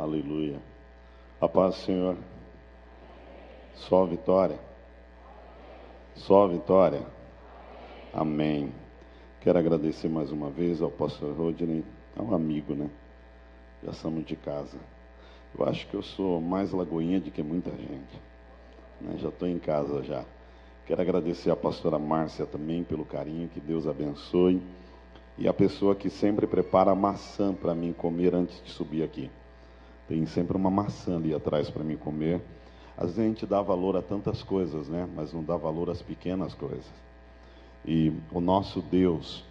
Aleluia. A paz, Senhor. Só vitória. Só vitória. Amém. Quero agradecer mais uma vez ao pastor Rodney, é um amigo, né? Já somos de casa. Eu acho que eu sou mais lagoinha do que muita gente. Né? Já estou em casa já. Quero agradecer à pastora Márcia também pelo carinho, que Deus abençoe. E a pessoa que sempre prepara maçã para mim comer antes de subir aqui. Tem sempre uma maçã ali atrás para mim comer. Às vezes a gente dá valor a tantas coisas, né? Mas não dá valor às pequenas coisas. E o nosso Deus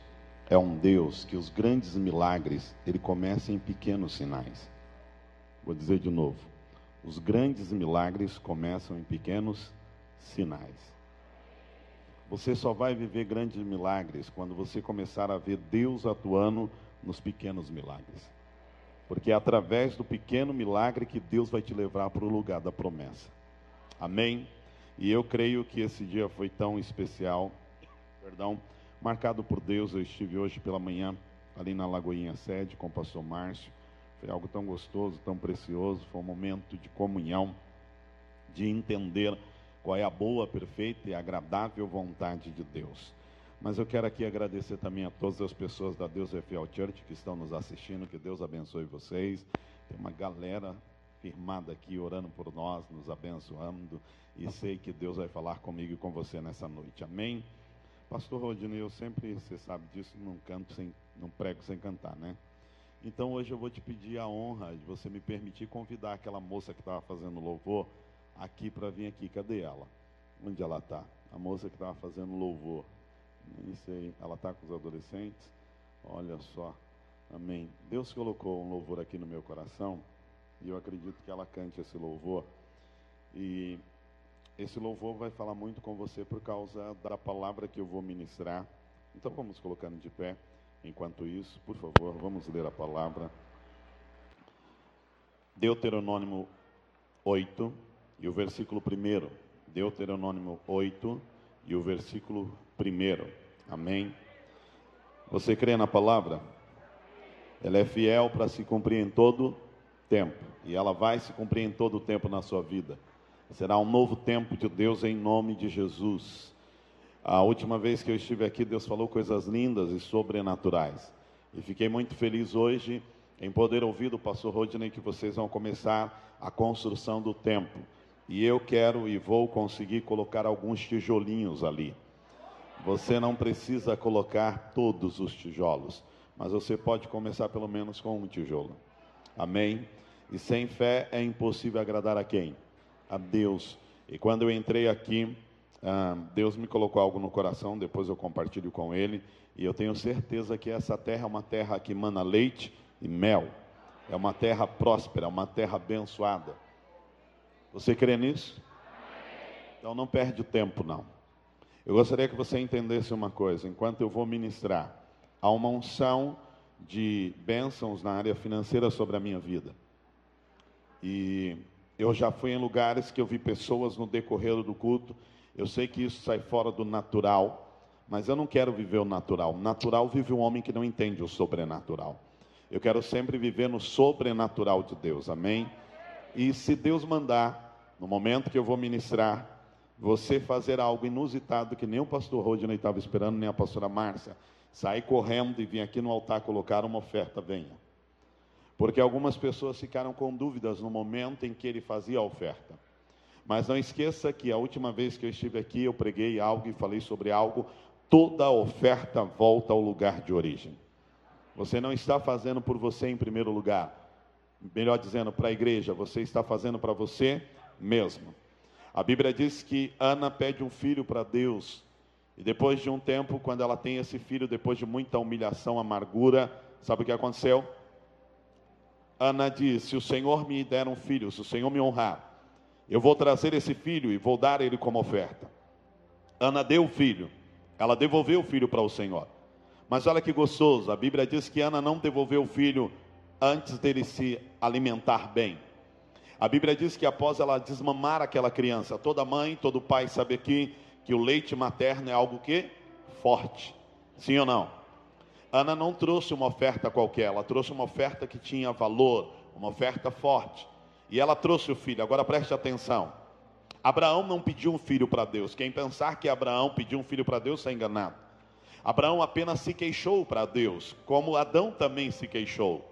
é um Deus que os grandes milagres, ele começa em pequenos sinais. Vou dizer de novo. Os grandes milagres começam em pequenos sinais. Você só vai viver grandes milagres quando você começar a ver Deus atuando nos pequenos milagres. Porque é através do pequeno milagre que Deus vai te levar para o lugar da promessa. Amém? E eu creio que esse dia foi tão especial, perdão, marcado por Deus. Eu estive hoje pela manhã ali na Lagoinha Sede com o pastor Márcio. Foi algo tão gostoso, tão precioso. Foi um momento de comunhão, de entender qual é a boa, perfeita e agradável vontade de Deus. Mas eu quero aqui agradecer também a todas as pessoas da Deus é Fiel Church que estão nos assistindo, que Deus abençoe vocês. Tem uma galera firmada aqui orando por nós, nos abençoando, e sei que Deus vai falar comigo e com você nessa noite. Amém? Pastor Rodinei, eu sempre, você sabe disso, não canto sem, não prego sem cantar, né? Então hoje eu vou te pedir a honra de você me permitir convidar aquela moça que estava fazendo louvor aqui para vir aqui. Cadê ela? Onde ela está? A moça que estava fazendo louvor. Nem sei. Ela está com os adolescentes? Olha só. Amém. Deus colocou um louvor aqui no meu coração e eu acredito que ela cante esse louvor. E esse louvor vai falar muito com você por causa da palavra que eu vou ministrar. Então vamos colocando de pé. Enquanto isso, por favor, vamos ler a palavra. Deuteronômio 8, e o versículo 1, Deuteronômio 8 e o versículo 1. Amém? Você crê na palavra? Ela é fiel para se cumprir em todo tempo, e ela vai se cumprir em todo tempo na sua vida. Será um novo tempo de Deus em nome de Jesus. A última vez que eu estive aqui, Deus falou coisas lindas e sobrenaturais. E fiquei muito feliz hoje em poder ouvir do pastor Rodney que vocês vão começar a construção do templo. E eu quero e vou conseguir colocar alguns tijolinhos ali. Você não precisa colocar todos os tijolos, mas você pode começar pelo menos com um tijolo. Amém? E sem fé é impossível agradar a quem? A Deus. E quando eu entrei aqui, ah, Deus me colocou algo no coração, depois eu compartilho com Ele, e eu tenho certeza que essa terra é uma terra que mana leite e mel, é uma terra próspera, é uma terra abençoada. Você crê nisso? Então não perde tempo, não. Eu gostaria que você entendesse uma coisa. Enquanto eu vou ministrar, há uma unção de bênçãos na área financeira sobre a minha vida. E eu já fui em lugares que eu vi pessoas no decorrer do culto. Eu sei que isso sai fora do natural, mas eu não quero viver o natural. O natural vive um homem que não entende o sobrenatural. Eu quero sempre viver no sobrenatural de Deus. Amém? E se Deus mandar, no momento que eu vou ministrar, você fazer algo inusitado que nem o pastor Rodney estava esperando, nem a pastora Márcia, sair correndo e vir aqui no altar colocar uma oferta, venha. Porque algumas pessoas ficaram com dúvidas no momento em que ele fazia a oferta. Mas não esqueça que a última vez que eu estive aqui, eu preguei algo e falei sobre algo, toda oferta volta ao lugar de origem. Você não está fazendo por você em primeiro lugar. Melhor dizendo, para a igreja, você está fazendo para você mesmo. A Bíblia diz que Ana pede um filho para Deus. E depois de um tempo, quando ela tem esse filho, depois de muita humilhação, amargura, sabe o que aconteceu? Ana diz: Se o Senhor me der um filho, se o Senhor me honrar, eu vou trazer esse filho e vou dar ele como oferta. Ana deu o filho, ela devolveu o filho para o Senhor. Mas olha que gostoso, a Bíblia diz que Ana não devolveu o filho antes dele se alimentar bem. A Bíblia diz que após ela desmamar aquela criança, toda mãe, todo pai sabe que, que o leite materno é algo que forte. Sim ou não? Ana não trouxe uma oferta qualquer, ela trouxe uma oferta que tinha valor, uma oferta forte. E ela trouxe o filho. Agora preste atenção. Abraão não pediu um filho para Deus. Quem pensar que Abraão pediu um filho para Deus está enganado. Abraão apenas se queixou para Deus, como Adão também se queixou.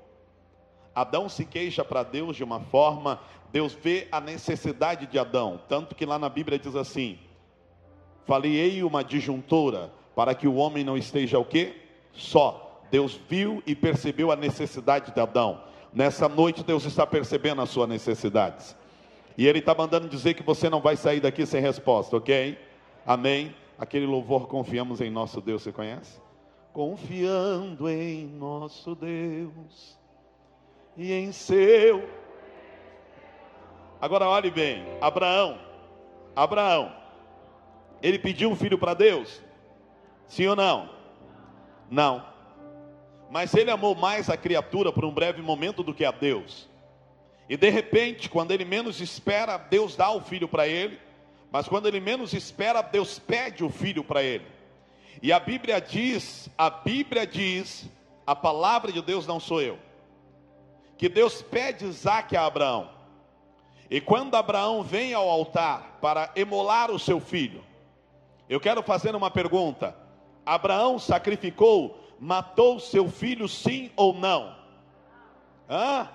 Adão se queixa para Deus de uma forma, Deus vê a necessidade de Adão, tanto que lá na Bíblia diz assim: Falei uma disjuntora para que o homem não esteja o quê? Só. Deus viu e percebeu a necessidade de Adão. Nessa noite Deus está percebendo as suas necessidades. E Ele está mandando dizer que você não vai sair daqui sem resposta, ok? Amém? Aquele louvor, confiamos em nosso Deus, você conhece? Confiando em nosso Deus e em seu. Agora olhe bem, Abraão, Abraão, ele pediu um filho para Deus? Sim ou não? Não. Mas ele amou mais a criatura por um breve momento do que a Deus. E de repente, quando ele menos espera, Deus dá o filho para ele. Mas quando ele menos espera, Deus pede o filho para ele. E a Bíblia diz, a Bíblia diz, a palavra de Deus não sou eu. Que Deus pede Isaac a Abraão. E quando Abraão vem ao altar para emolar o seu filho, eu quero fazer uma pergunta: Abraão sacrificou, matou seu filho, sim ou não? Hã?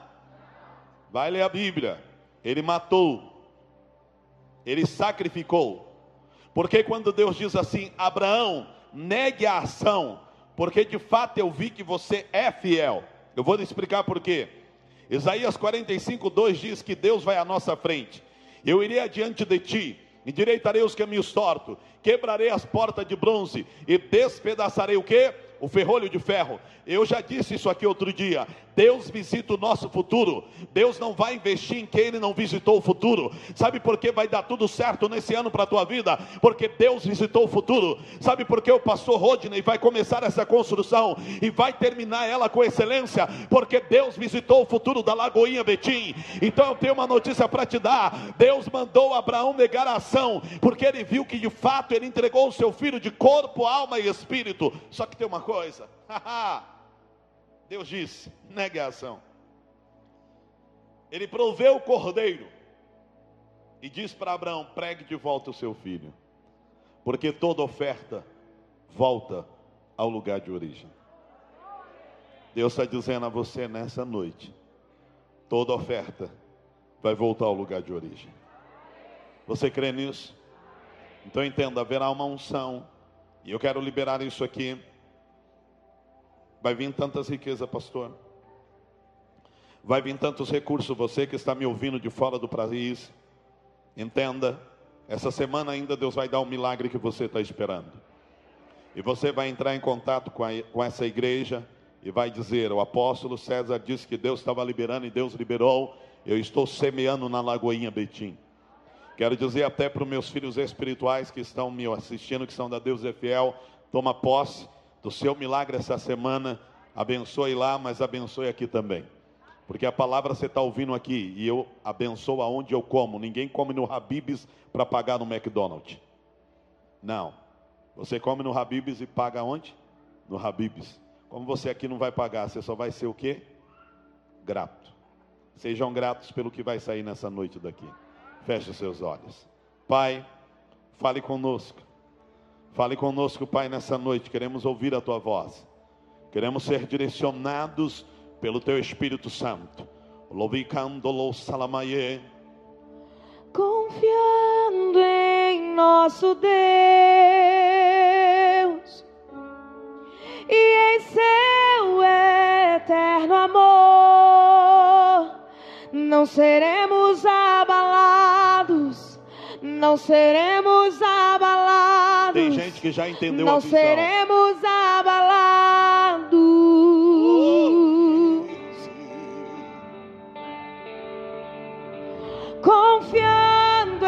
Vai ler a Bíblia. Ele matou, ele sacrificou. Porque quando Deus diz assim, Abraão, negue a ação, porque de fato eu vi que você é fiel. Eu vou lhe explicar por quê. Isaías 45, 2 diz que Deus vai à nossa frente. Eu irei adiante de ti, endireitarei os caminhos tortos, quebrarei as portas de bronze e despedaçarei o que? O ferrolho de ferro. Eu já disse isso aqui outro dia. Deus visita o nosso futuro. Deus não vai investir em quem Ele não visitou o futuro. Sabe por que vai dar tudo certo nesse ano para a tua vida? Porque Deus visitou o futuro. Sabe por que o pastor Rodney vai começar essa construção e vai terminar ela com excelência? Porque Deus visitou o futuro da Lagoinha Betim. Então eu tenho uma notícia para te dar. Deus mandou Abraão negar a ação, porque ele viu que de fato ele entregou o seu filho de corpo, alma e espírito. Só que tem uma coisa. Deus disse: negue a ação. Ele proveu o cordeiro e diz para Abraão: pregue de volta o seu filho, porque toda oferta volta ao lugar de origem. Deus está dizendo a você nessa noite: toda oferta vai voltar ao lugar de origem. Você crê nisso? Então entenda: haverá uma unção, e eu quero liberar isso aqui Vai vir tantas riquezas, pastor. Vai vir tantos recursos. Você que está me ouvindo de fora do país, entenda. Essa semana ainda Deus vai dar um milagre que você está esperando. E você vai entrar em contato com, a, com essa igreja e vai dizer: O apóstolo César disse que Deus estava liberando e Deus liberou. Eu estou semeando na Lagoinha Betim. Quero dizer até para os meus filhos espirituais que estão me assistindo, que são da Deus é fiel, toma posse do seu milagre essa semana. Abençoe lá, mas abençoe aqui também. Porque a palavra você está ouvindo aqui e eu abençoo aonde eu como. Ninguém come no Habibs para pagar no McDonald's. Não. Você come no Habibs e paga onde? No Habibs. Como você aqui não vai pagar, você só vai ser o quê? Grato. Sejam gratos pelo que vai sair nessa noite daqui. Feche os seus olhos. Pai, fale conosco. Fale conosco, Pai, nessa noite. Queremos ouvir a tua voz. Queremos ser direcionados pelo teu Espírito Santo. Confiando em nosso Deus e em seu eterno amor, não seremos abalados, não seremos abalados tem gente que já entendeu não a visão. seremos abalados. Confiando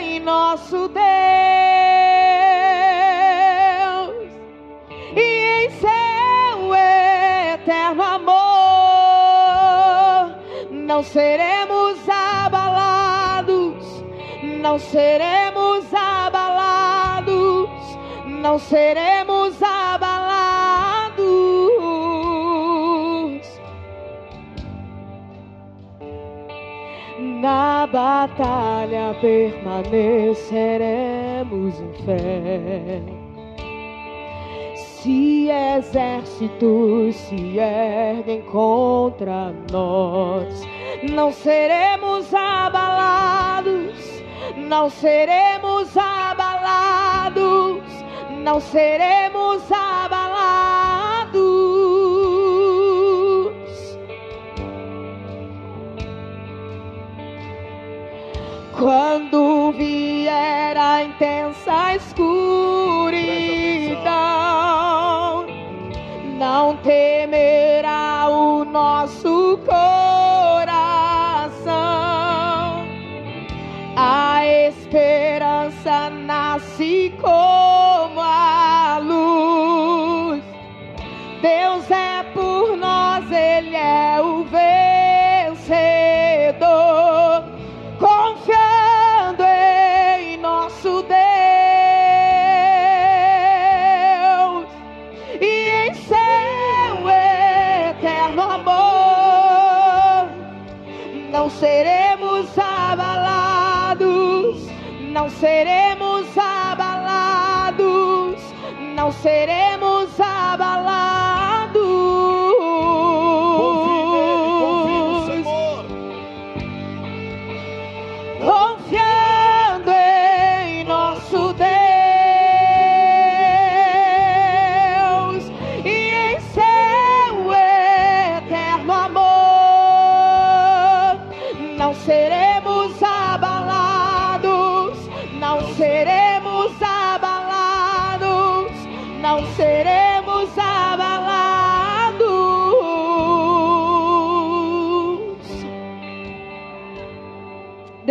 em nosso Deus e em seu eterno amor, não seremos abalados, não seremos não seremos abalados. Na batalha permaneceremos em fé. Se exércitos se erguem contra nós, não seremos abalados, não seremos abalados, não seremos abalados. Quando vier a intensa seremos abalados, não seremos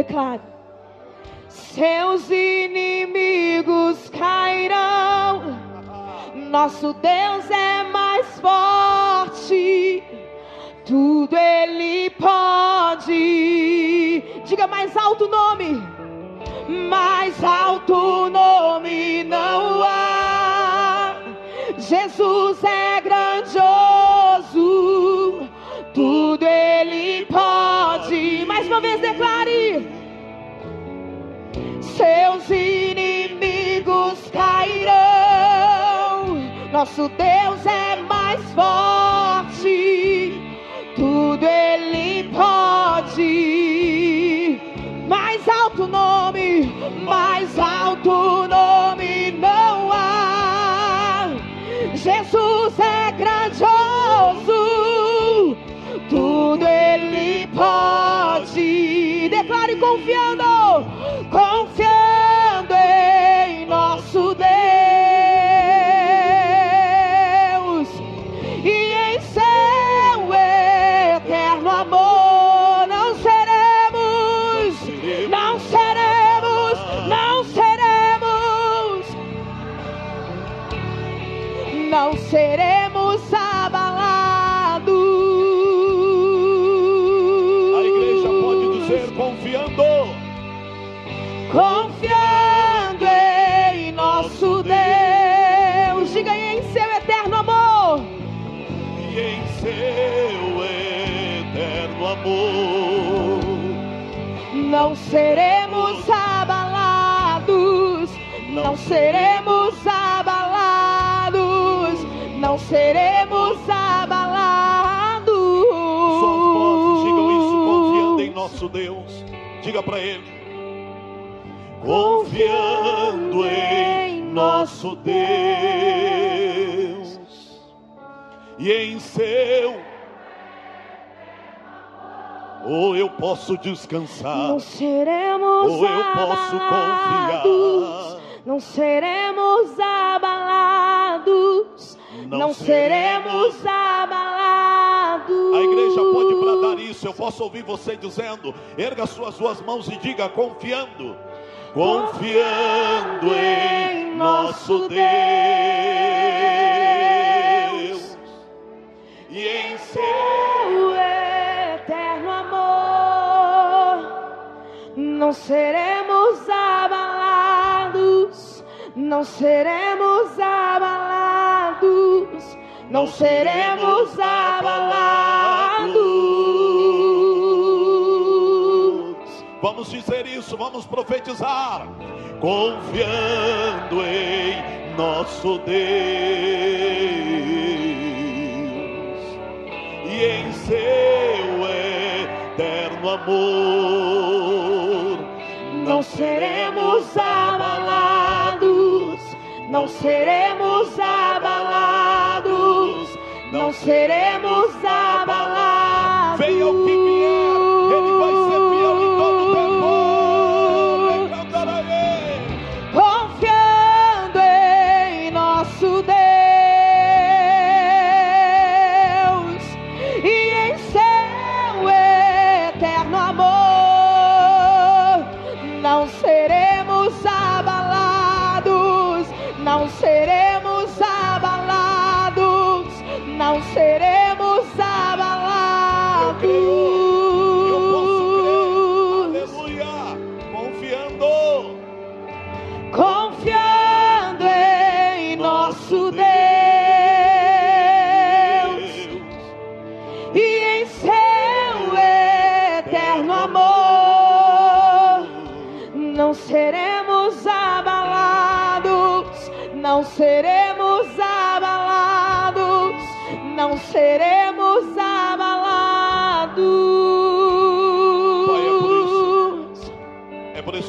Declare. Seus inimigos cairão. Nosso Deus é mais forte. Tudo Ele pode. Diga mais alto o nome. Mais forte, tudo Ele pode. Mais alto nome, mais alto Diga para ele. Confiando em nosso Deus e em seu. Ou eu posso descansar, Não seremos ou eu posso abalados. confiar. Não seremos abalados. Não Não, seremos, seremos. abalados. A igreja pode bradar isso. Eu posso ouvir você dizendo: erga suas duas mãos e diga confiando, confiando em nosso Deus e em seu. Eterno amor. Não seremos abalados. Não seremos abalados. Não seremos abalados. Vamos dizer isso, vamos profetizar. Confiando em nosso Deus e em seu eterno amor, não seremos abalados, não seremos abalados, não seremos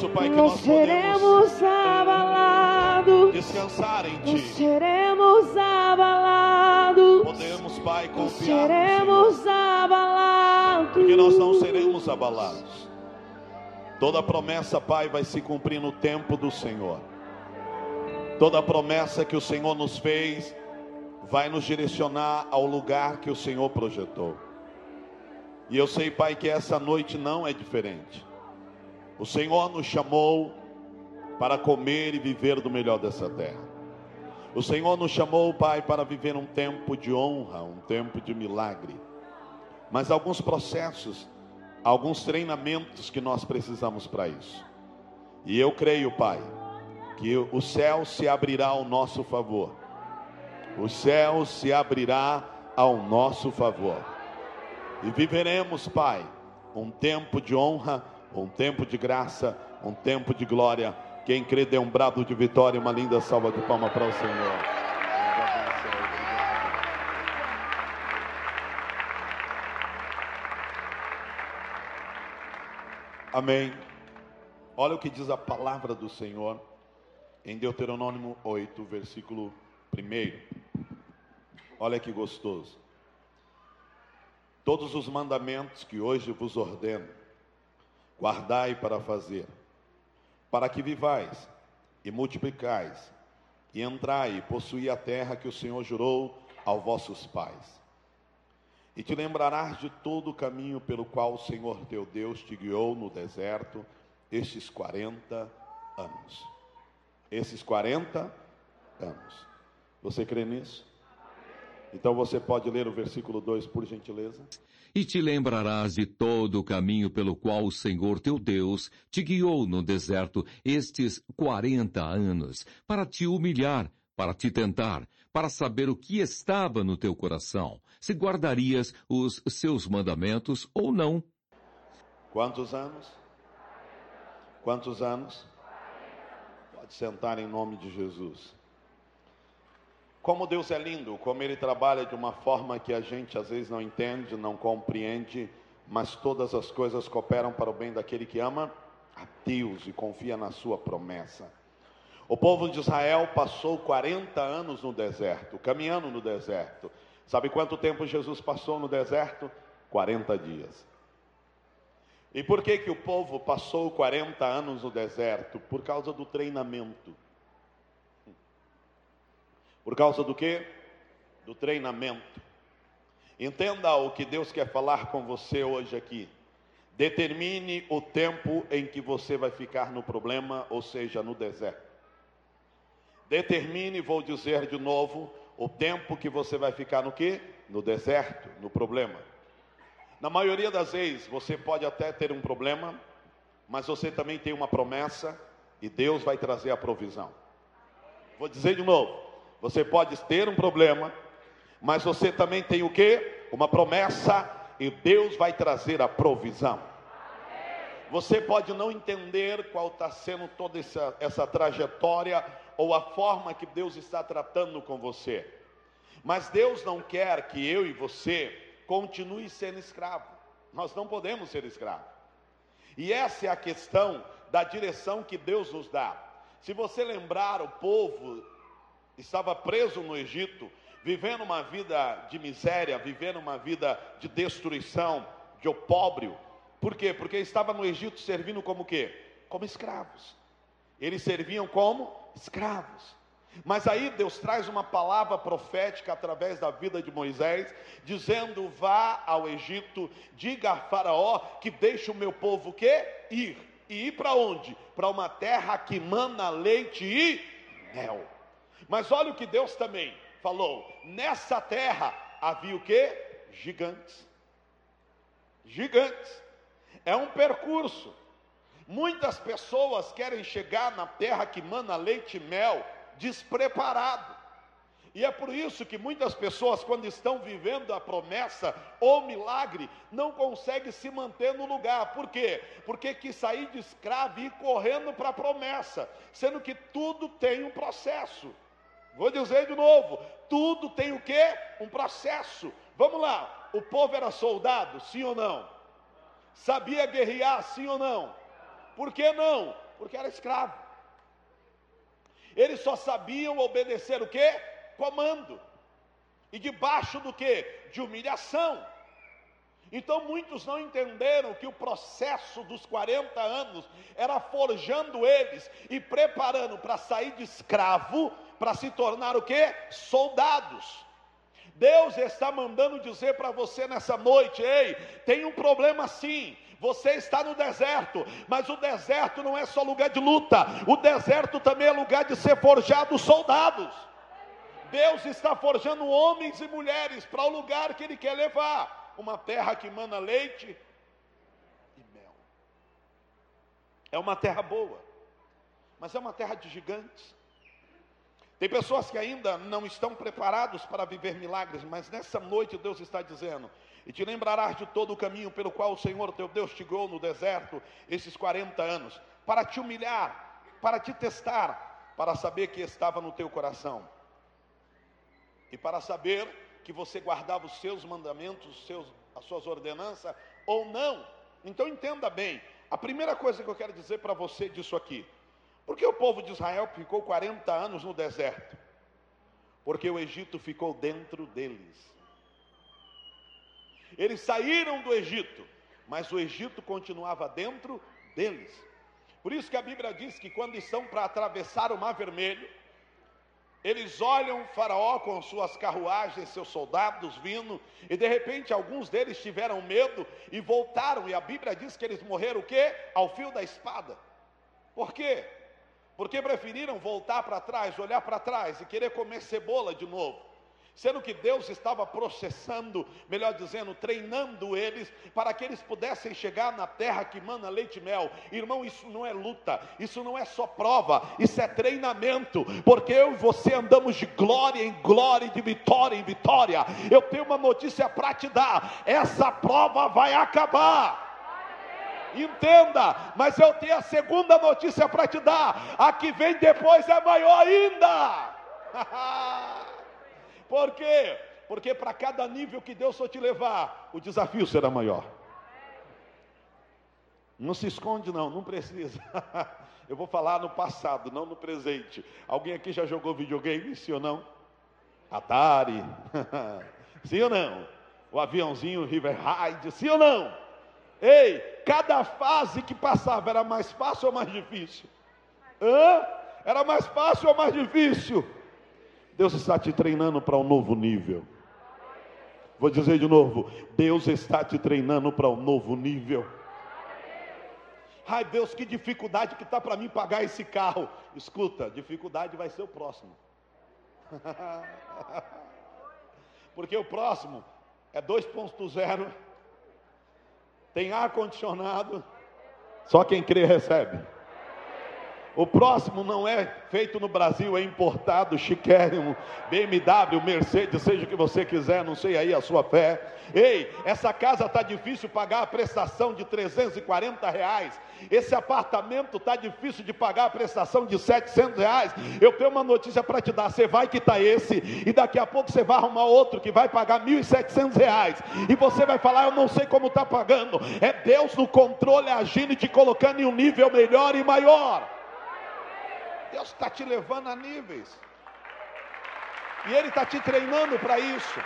isso, Pai, que Não nós seremos abalados. descansar em Não Ti. seremos abalados. Podemos, Pai, Não confiar Senhor. seremos abalados. Porque nós não seremos abalados. Toda promessa, Pai, vai se cumprir no tempo do Senhor. Toda promessa que o Senhor nos fez vai nos direcionar ao lugar que o Senhor projetou. E eu sei, Pai, que essa noite não é diferente. O Senhor nos chamou para comer e viver do melhor dessa terra. O Senhor nos chamou, Pai, para viver um tempo de honra, um tempo de milagre mas alguns processos, alguns treinamentos que nós precisamos para isso. E eu creio, Pai, que o céu se abrirá ao nosso favor. O céu se abrirá ao nosso favor. E viveremos, Pai, um tempo de honra, um tempo de graça, um tempo de glória. Quem crê dê um brado de vitória, uma linda salva de palma para o Senhor. Amém. Olha o que diz a palavra do Senhor em Deuteronômio 8, versículo 1. Olha que gostoso. Todos os mandamentos que hoje vos ordeno, guardai para fazer, para que vivais e multiplicais, e entrai e possuí a terra que o Senhor jurou aos vossos pais. E te lembrarás de todo o caminho pelo qual o Senhor teu Deus te guiou no deserto estes 40 anos. Esses 40 anos. Você crê nisso? Então você pode ler o versículo 2, por gentileza? E te lembrarás de todo o caminho pelo qual o Senhor teu Deus te guiou no deserto estes quarenta anos, para te humilhar, para te tentar, para saber o que estava no teu coração, se guardarias os seus mandamentos ou não. Quantos anos? Quantos anos? Pode sentar em nome de Jesus. Como Deus é lindo, como Ele trabalha de uma forma que a gente às vezes não entende, não compreende, mas todas as coisas cooperam para o bem daquele que ama a Deus e confia na Sua promessa. O povo de Israel passou 40 anos no deserto, caminhando no deserto. Sabe quanto tempo Jesus passou no deserto? 40 dias. E por que que o povo passou 40 anos no deserto? Por causa do treinamento. Por causa do quê? Do treinamento. Entenda o que Deus quer falar com você hoje aqui. Determine o tempo em que você vai ficar no problema, ou seja, no deserto. Determine, vou dizer de novo, o tempo que você vai ficar no quê? No deserto, no problema. Na maioria das vezes, você pode até ter um problema, mas você também tem uma promessa e Deus vai trazer a provisão. Vou dizer de novo, você pode ter um problema, mas você também tem o quê? Uma promessa e Deus vai trazer a provisão. Você pode não entender qual está sendo toda essa, essa trajetória ou a forma que Deus está tratando com você. Mas Deus não quer que eu e você continue sendo escravo. Nós não podemos ser escravos. E essa é a questão da direção que Deus nos dá. Se você lembrar, o povo estava preso no Egito, vivendo uma vida de miséria, vivendo uma vida de destruição, de opróbrio. Por quê? Porque estava no Egito servindo como quê? Como escravos. Eles serviam como escravos. Mas aí Deus traz uma palavra profética através da vida de Moisés, dizendo: vá ao Egito, diga a Faraó que deixe o meu povo que ir. E ir para onde? Para uma terra que mana leite e mel. Mas olha o que Deus também falou: nessa terra havia o que? Gigantes. Gigantes. É um percurso. Muitas pessoas querem chegar na terra que mana leite e mel despreparado. E é por isso que muitas pessoas, quando estão vivendo a promessa ou milagre, não conseguem se manter no lugar. Por quê? Porque que sair de escravo e ir correndo para a promessa, sendo que tudo tem um processo. Vou dizer de novo: tudo tem o quê? Um processo. Vamos lá, o povo era soldado, sim ou não? Sabia guerrear, sim ou não? Por que não? Porque era escravo. Eles só sabiam obedecer o que? Comando. E debaixo do que? De humilhação. Então muitos não entenderam que o processo dos 40 anos era forjando eles e preparando para sair de escravo para se tornar o que? Soldados. Deus está mandando dizer para você nessa noite: ei, tem um problema sim. Você está no deserto, mas o deserto não é só lugar de luta, o deserto também é lugar de ser forjado soldados. Deus está forjando homens e mulheres para o lugar que Ele quer levar uma terra que mana leite e mel. É uma terra boa, mas é uma terra de gigantes. Tem pessoas que ainda não estão preparados para viver milagres, mas nessa noite Deus está dizendo: e te lembrarás de todo o caminho pelo qual o Senhor teu Deus te guiou no deserto esses 40 anos, para te humilhar, para te testar, para saber que estava no teu coração, e para saber que você guardava os seus mandamentos, os seus, as suas ordenanças ou não. Então entenda bem, a primeira coisa que eu quero dizer para você disso aqui, por que o povo de Israel ficou 40 anos no deserto? Porque o Egito ficou dentro deles. Eles saíram do Egito, mas o Egito continuava dentro deles. Por isso que a Bíblia diz que quando estão para atravessar o Mar Vermelho, eles olham Faraó com suas carruagens, seus soldados vindo, e de repente alguns deles tiveram medo e voltaram, e a Bíblia diz que eles morreram o quê? Ao fio da espada. Por quê? Porque preferiram voltar para trás, olhar para trás e querer comer cebola de novo. Sendo que Deus estava processando, melhor dizendo, treinando eles para que eles pudessem chegar na terra que mana leite e mel. Irmão, isso não é luta, isso não é só prova, isso é treinamento, porque eu e você andamos de glória em glória, de vitória em vitória. Eu tenho uma notícia para te dar: essa prova vai acabar. Entenda, mas eu tenho a segunda notícia para te dar: a que vem depois é maior ainda. Por quê? Porque para cada nível que Deus for te levar, o desafio será maior. Não se esconde, não, não precisa. Eu vou falar no passado, não no presente. Alguém aqui já jogou videogame, sim ou não? Atari, sim ou não? O aviãozinho River Ride, sim ou não? Ei, cada fase que passava era mais fácil ou mais difícil? Hã? Era mais fácil ou mais difícil? Deus está te treinando para um novo nível. Vou dizer de novo: Deus está te treinando para um novo nível. Ai Deus, que dificuldade que está para mim pagar esse carro. Escuta, dificuldade vai ser o próximo. Porque o próximo é 2.0 tem ar condicionado. Só quem crê recebe. O próximo não é feito no Brasil, é importado, chiquérrimo, BMW, Mercedes, seja o que você quiser, não sei aí a sua fé. Ei, essa casa está difícil pagar a prestação de 340 reais. Esse apartamento está difícil de pagar a prestação de 700 reais. Eu tenho uma notícia para te dar: você vai quitar esse, e daqui a pouco você vai arrumar outro que vai pagar 1.700 reais. E você vai falar: Eu não sei como está pagando. É Deus no controle agindo e te colocando em um nível melhor e maior. Deus está te levando a níveis. E Ele está te treinando para isso.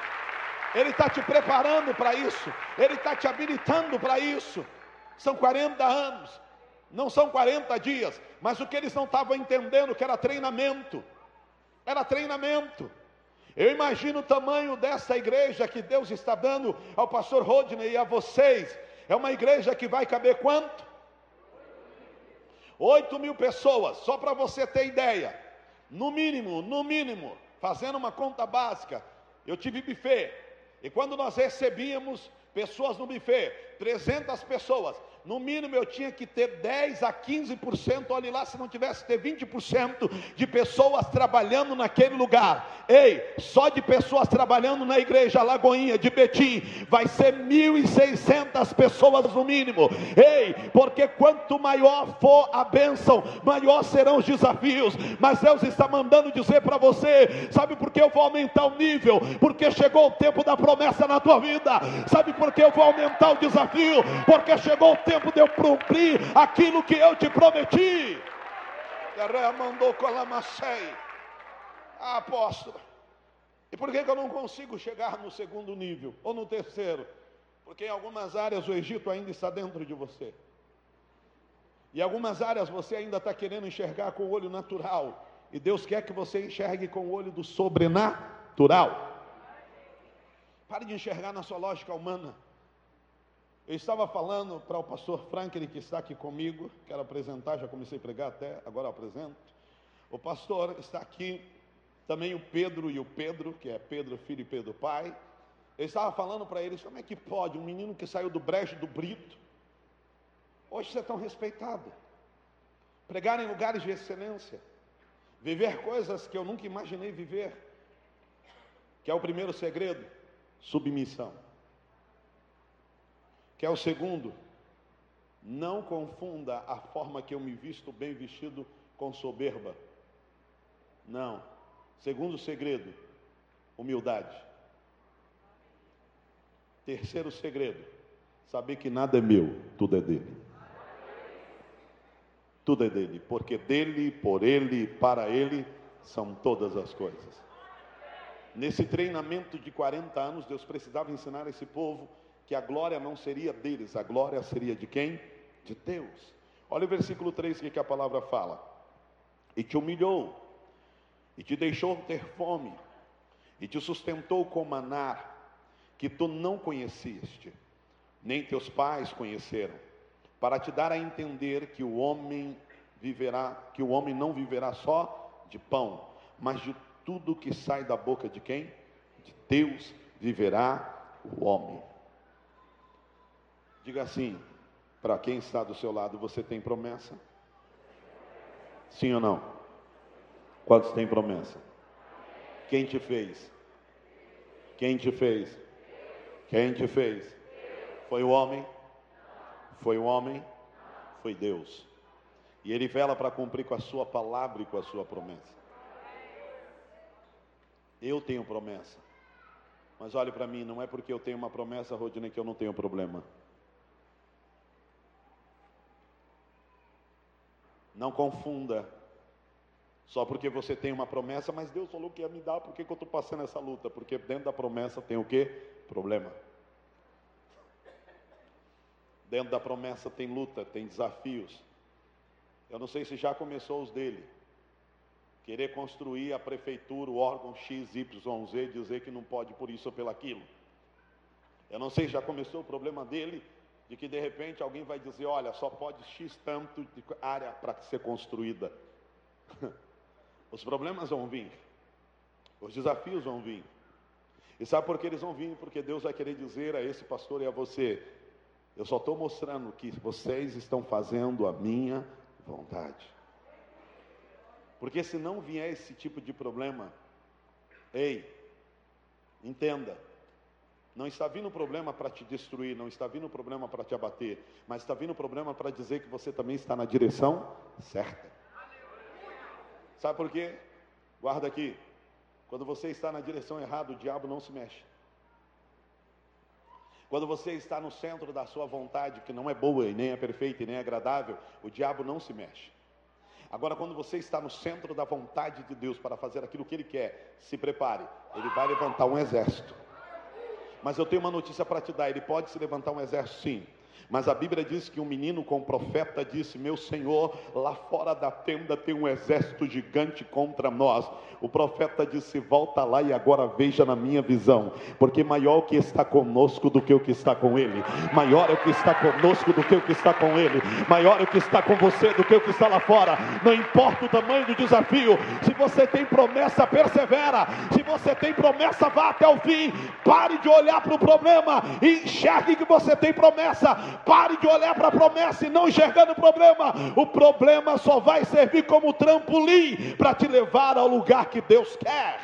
Ele está te preparando para isso. Ele está te habilitando para isso. São 40 anos. Não são 40 dias. Mas o que eles não estavam entendendo que era treinamento. Era treinamento. Eu imagino o tamanho dessa igreja que Deus está dando ao pastor Rodney e a vocês. É uma igreja que vai caber quanto? 8 mil pessoas, só para você ter ideia. No mínimo, no mínimo, fazendo uma conta básica, eu tive buffet. E quando nós recebíamos pessoas no buffet, 300 pessoas, no mínimo eu tinha que ter 10 a 15%, olhe lá se não tivesse ter 20% de pessoas trabalhando naquele lugar. Ei, só de pessoas trabalhando na igreja Lagoinha de Betim, vai ser 1.600 pessoas no mínimo. Ei, porque quanto maior for a bênção, maior serão os desafios. Mas Deus está mandando dizer para você: sabe por que eu vou aumentar o nível? Porque chegou o tempo da promessa na tua vida. Sabe por que eu vou aumentar o desafio? Porque chegou o tempo tempo de eu cumprir aquilo que eu te prometi. mandou colamacei. Ah, apóstolo. E por que, que eu não consigo chegar no segundo nível ou no terceiro? Porque em algumas áreas o Egito ainda está dentro de você. E algumas áreas você ainda está querendo enxergar com o olho natural. E Deus quer que você enxergue com o olho do sobrenatural. Pare de enxergar na sua lógica humana. Eu estava falando para o pastor Franklin, que está aqui comigo, quero apresentar, já comecei a pregar até, agora apresento. O pastor está aqui, também o Pedro e o Pedro, que é Pedro filho e Pedro pai. Eu estava falando para eles, como é que pode um menino que saiu do brejo do Brito, hoje ser tão respeitado, pregar em lugares de excelência, viver coisas que eu nunca imaginei viver, que é o primeiro segredo, submissão. Que é o segundo, não confunda a forma que eu me visto bem vestido com soberba. Não. Segundo segredo, humildade. Terceiro segredo, saber que nada é meu, tudo é dele. Tudo é dele, porque dele, por ele, para ele são todas as coisas. Nesse treinamento de 40 anos, Deus precisava ensinar esse povo que a glória não seria deles, a glória seria de quem? De Deus. Olha o versículo 3 que, que a palavra fala. E te humilhou, e te deixou ter fome, e te sustentou com maná, que tu não conheceste, nem teus pais conheceram, para te dar a entender que o homem viverá, que o homem não viverá só de pão, mas de tudo que sai da boca de quem? De Deus viverá o homem. Diga assim, para quem está do seu lado, você tem promessa? Sim ou não? Quantos têm promessa? Quem te fez? Quem te fez? Quem te fez? Foi o homem? Foi o homem? Foi Deus. E ele vela para cumprir com a sua palavra e com a sua promessa. Eu tenho promessa. Mas olhe para mim, não é porque eu tenho uma promessa, Rodina, que eu não tenho problema. Não confunda. Só porque você tem uma promessa, mas Deus falou que ia me dar, por que, que eu estou passando essa luta? Porque dentro da promessa tem o que? Problema. Dentro da promessa tem luta, tem desafios. Eu não sei se já começou os dele. Querer construir a prefeitura, o órgão X, Y, Z, dizer que não pode por isso ou pelo aquilo. Eu não sei se já começou o problema dele de que de repente alguém vai dizer, olha, só pode X tanto de área para ser construída. Os problemas vão vir, os desafios vão vir. E sabe por que eles vão vir? Porque Deus vai querer dizer a esse pastor e a você: eu só estou mostrando que vocês estão fazendo a minha vontade. Porque se não vier esse tipo de problema, ei, entenda, não está vindo problema para te destruir, não está vindo problema para te abater, mas está vindo problema para dizer que você também está na direção certa. Sabe por quê? Guarda aqui. Quando você está na direção errada, o diabo não se mexe. Quando você está no centro da sua vontade, que não é boa e nem é perfeita e nem é agradável, o diabo não se mexe. Agora, quando você está no centro da vontade de Deus para fazer aquilo que Ele quer, se prepare, Ele vai levantar um exército. Mas eu tenho uma notícia para te dar: Ele pode se levantar um exército, sim. Mas a Bíblia diz que um menino com o profeta disse: Meu Senhor, lá fora da tenda tem um exército gigante contra nós. O profeta disse: Volta lá e agora veja na minha visão, porque maior o que está conosco do que o que está com ele, maior é o que está conosco do que o que está com ele, maior é o que está com você do que o que está lá fora. Não importa o tamanho do desafio, se você tem promessa, persevera. Se você tem promessa, vá até o fim. Pare de olhar para o problema enxergue que você tem promessa Pare de olhar para a promessa e não enxergando o problema. O problema só vai servir como trampolim para te levar ao lugar que Deus quer.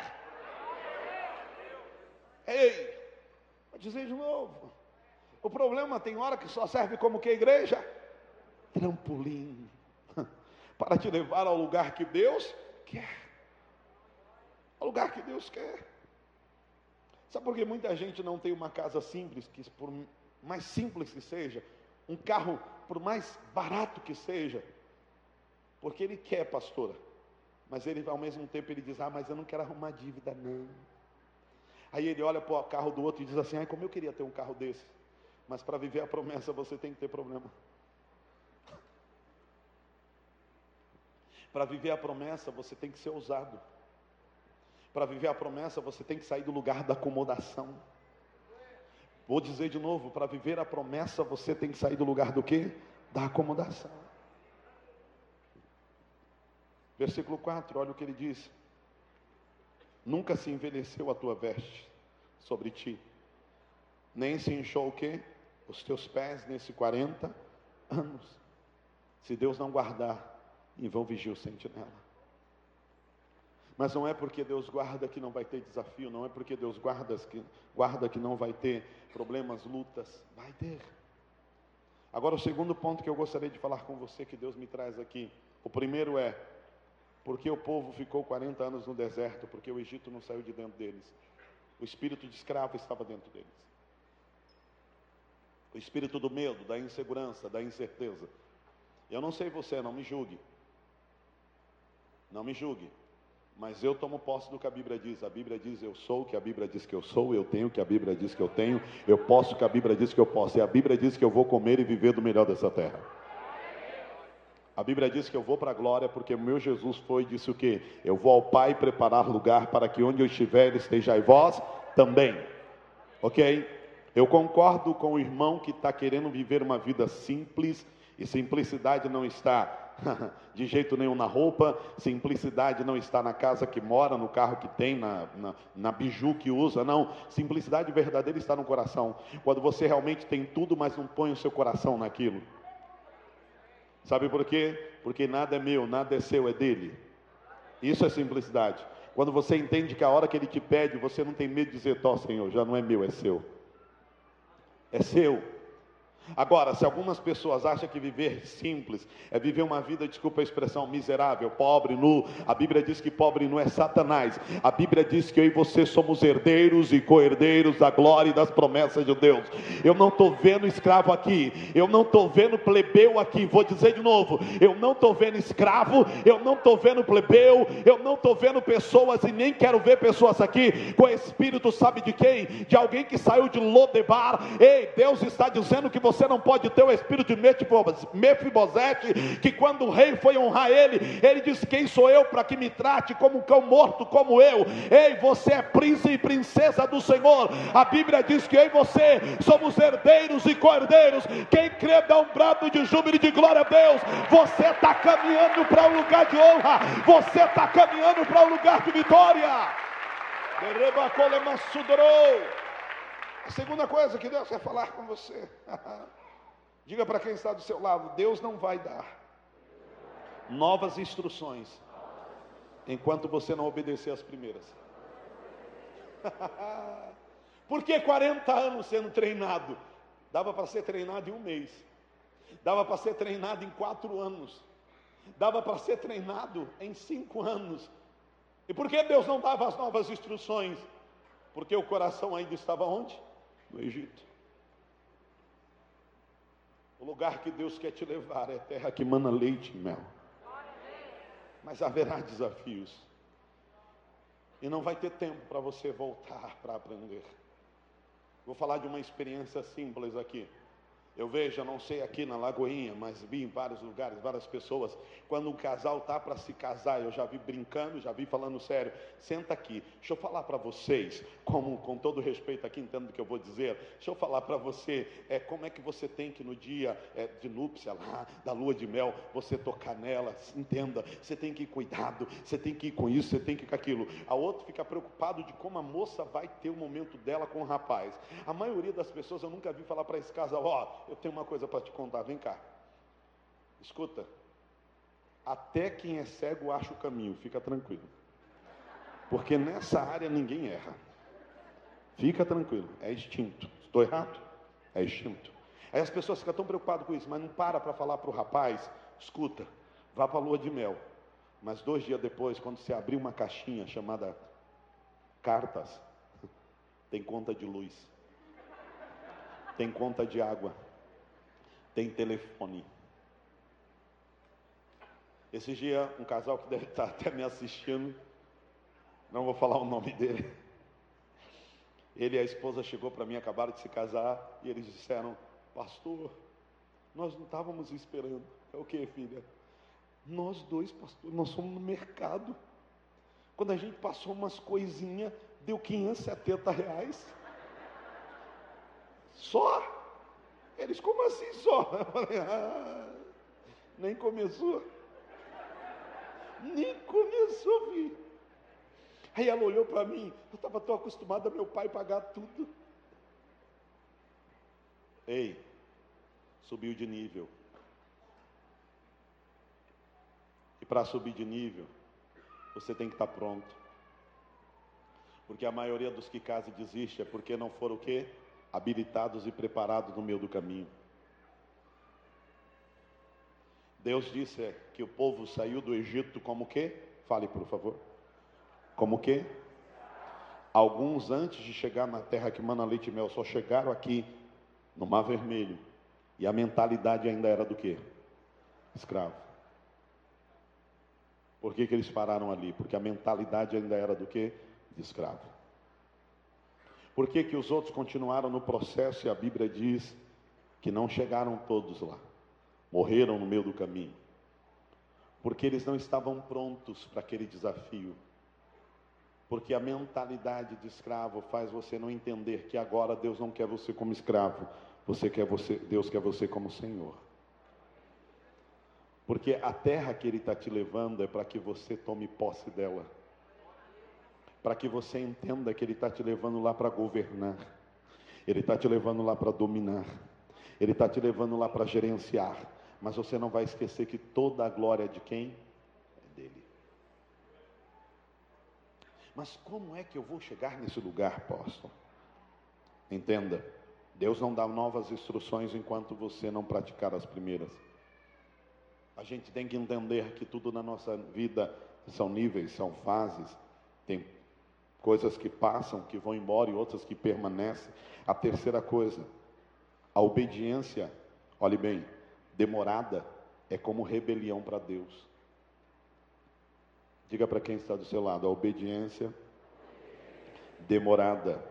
Ei, vou dizer de novo. O problema tem hora que só serve como que igreja? Trampolim. Para te levar ao lugar que Deus quer. Ao lugar que Deus quer. Sabe por que muita gente não tem uma casa simples, que por mais simples que seja, um carro, por mais barato que seja, porque ele quer, pastora, mas ele ao mesmo tempo ele diz: Ah, mas eu não quero arrumar dívida, não. Aí ele olha para o carro do outro e diz assim: Ai, como eu queria ter um carro desse. Mas para viver a promessa você tem que ter problema. Para viver a promessa você tem que ser ousado. Para viver a promessa você tem que sair do lugar da acomodação. Vou dizer de novo, para viver a promessa você tem que sair do lugar do que? Da acomodação. Versículo 4, olha o que ele diz. Nunca se envelheceu a tua veste sobre ti, nem se inchou o que? Os teus pés nesse 40 anos. Se Deus não guardar, em vão vigia o sentinela. Mas não é porque Deus guarda que não vai ter desafio, não é porque Deus guarda que, guarda que não vai ter problemas, lutas. Vai ter. Agora, o segundo ponto que eu gostaria de falar com você, que Deus me traz aqui. O primeiro é: porque o povo ficou 40 anos no deserto? Porque o Egito não saiu de dentro deles. O espírito de escravo estava dentro deles. O espírito do medo, da insegurança, da incerteza. Eu não sei você, não me julgue. Não me julgue. Mas eu tomo posse do que a Bíblia diz. A Bíblia diz eu sou o que a Bíblia diz que eu sou, eu tenho o que a Bíblia diz que eu tenho, eu posso o que a Bíblia diz que eu posso. E a Bíblia diz que eu vou comer e viver do melhor dessa terra. A Bíblia diz que eu vou para a glória porque meu Jesus foi e disse o quê? Eu vou ao Pai preparar lugar para que onde eu estiver esteja vós também. Ok? Eu concordo com o irmão que está querendo viver uma vida simples e simplicidade não está de jeito nenhum na roupa, simplicidade não está na casa que mora, no carro que tem, na, na, na biju que usa, não. Simplicidade verdadeira está no coração. Quando você realmente tem tudo, mas não põe o seu coração naquilo. Sabe por quê? Porque nada é meu, nada é seu, é dele. Isso é simplicidade. Quando você entende que a hora que ele te pede, você não tem medo de dizer, tó Senhor, já não é meu, é seu. É seu. Agora, se algumas pessoas acham que viver simples é viver uma vida, desculpa a expressão, miserável, pobre, nu, a Bíblia diz que pobre nu é Satanás. A Bíblia diz que eu e você somos herdeiros e co-herdeiros da glória e das promessas de Deus. Eu não estou vendo escravo aqui, eu não estou vendo plebeu aqui. Vou dizer de novo: eu não estou vendo escravo, eu não estou vendo plebeu, eu não estou vendo pessoas e nem quero ver pessoas aqui com espírito, sabe de quem? De alguém que saiu de Lodebar. Ei, Deus está dizendo que você você não pode ter o espírito de Mefibosete, que quando o rei foi honrar ele, ele disse: Quem sou eu para que me trate como um cão morto como eu? Ei, você é príncipe e princesa do Senhor. A Bíblia diz que eu e você somos herdeiros e cordeiros. Quem crê dá um brado de júbilo e de glória a Deus. Você está caminhando para um lugar de honra, você está caminhando para um lugar de vitória. A segunda coisa que Deus quer falar com você. Diga para quem está do seu lado: Deus não vai dar novas instruções enquanto você não obedecer as primeiras. Por que 40 anos sendo treinado? Dava para ser treinado em um mês, dava para ser treinado em quatro anos, dava para ser treinado em cinco anos. E por que Deus não dava as novas instruções? Porque o coração ainda estava onde? No Egito. O lugar que Deus quer te levar é terra que mana leite e mel. Mas haverá desafios. E não vai ter tempo para você voltar para aprender. Vou falar de uma experiência simples aqui. Eu vejo, não sei aqui na Lagoinha, mas vi em vários lugares, várias pessoas, quando um casal tá para se casar, eu já vi brincando, já vi falando sério. Senta aqui, deixa eu falar para vocês, como com todo respeito aqui, entendo o que eu vou dizer. Deixa eu falar para você, é como é que você tem que no dia é, de núpcia lá, da lua de mel, você tocar nela, entenda. Você tem que ir cuidado, você tem que ir com isso, você tem que ir com aquilo. A outra fica preocupado de como a moça vai ter o momento dela com o rapaz. A maioria das pessoas eu nunca vi falar para esse casal, ó, eu tenho uma coisa para te contar, vem cá. Escuta, até quem é cego acha o caminho, fica tranquilo. Porque nessa área ninguém erra. Fica tranquilo, é instinto. Estou errado? É instinto. Aí as pessoas ficam tão preocupadas com isso, mas não para para falar para o rapaz, escuta, vá para a lua de mel. Mas dois dias depois, quando você abrir uma caixinha chamada cartas, tem conta de luz, tem conta de água, tem telefone. Esse dia, um casal que deve estar até me assistindo, não vou falar o nome dele. Ele e a esposa chegou para mim, acabaram de se casar, e eles disseram: Pastor, nós não estávamos esperando. É o que, filha? Nós dois, pastor, nós somos no mercado. Quando a gente passou umas coisinhas, deu 570 reais. Só? Eles, como assim só? Ah, nem começou. Nem começou, filho. Aí ela olhou para mim, eu estava tão acostumada a meu pai pagar tudo. Ei, subiu de nível. E para subir de nível, você tem que estar tá pronto. Porque a maioria dos que casam desiste é porque não foram o quê? Habilitados e preparados no meio do caminho. Deus disse que o povo saiu do Egito como que? Fale, por favor. Como que? Alguns antes de chegar na terra que mana leite e mel só chegaram aqui no Mar Vermelho e a mentalidade ainda era do que? Escravo. Por que, que eles pararam ali? Porque a mentalidade ainda era do que? De escravo. Por que, que os outros continuaram no processo e a Bíblia diz que não chegaram todos lá? Morreram no meio do caminho. Porque eles não estavam prontos para aquele desafio. Porque a mentalidade de escravo faz você não entender que agora Deus não quer você como escravo, você quer você, Deus quer você como Senhor. Porque a terra que Ele está te levando é para que você tome posse dela para que você entenda que Ele está te levando lá para governar, Ele está te levando lá para dominar, Ele está te levando lá para gerenciar, mas você não vai esquecer que toda a glória de quem? É dele. Mas como é que eu vou chegar nesse lugar, apóstolo? Entenda, Deus não dá novas instruções enquanto você não praticar as primeiras. A gente tem que entender que tudo na nossa vida são níveis, são fases, tem coisas que passam, que vão embora e outras que permanecem. A terceira coisa, a obediência, olhe bem, demorada é como rebelião para Deus. Diga para quem está do seu lado, a obediência demorada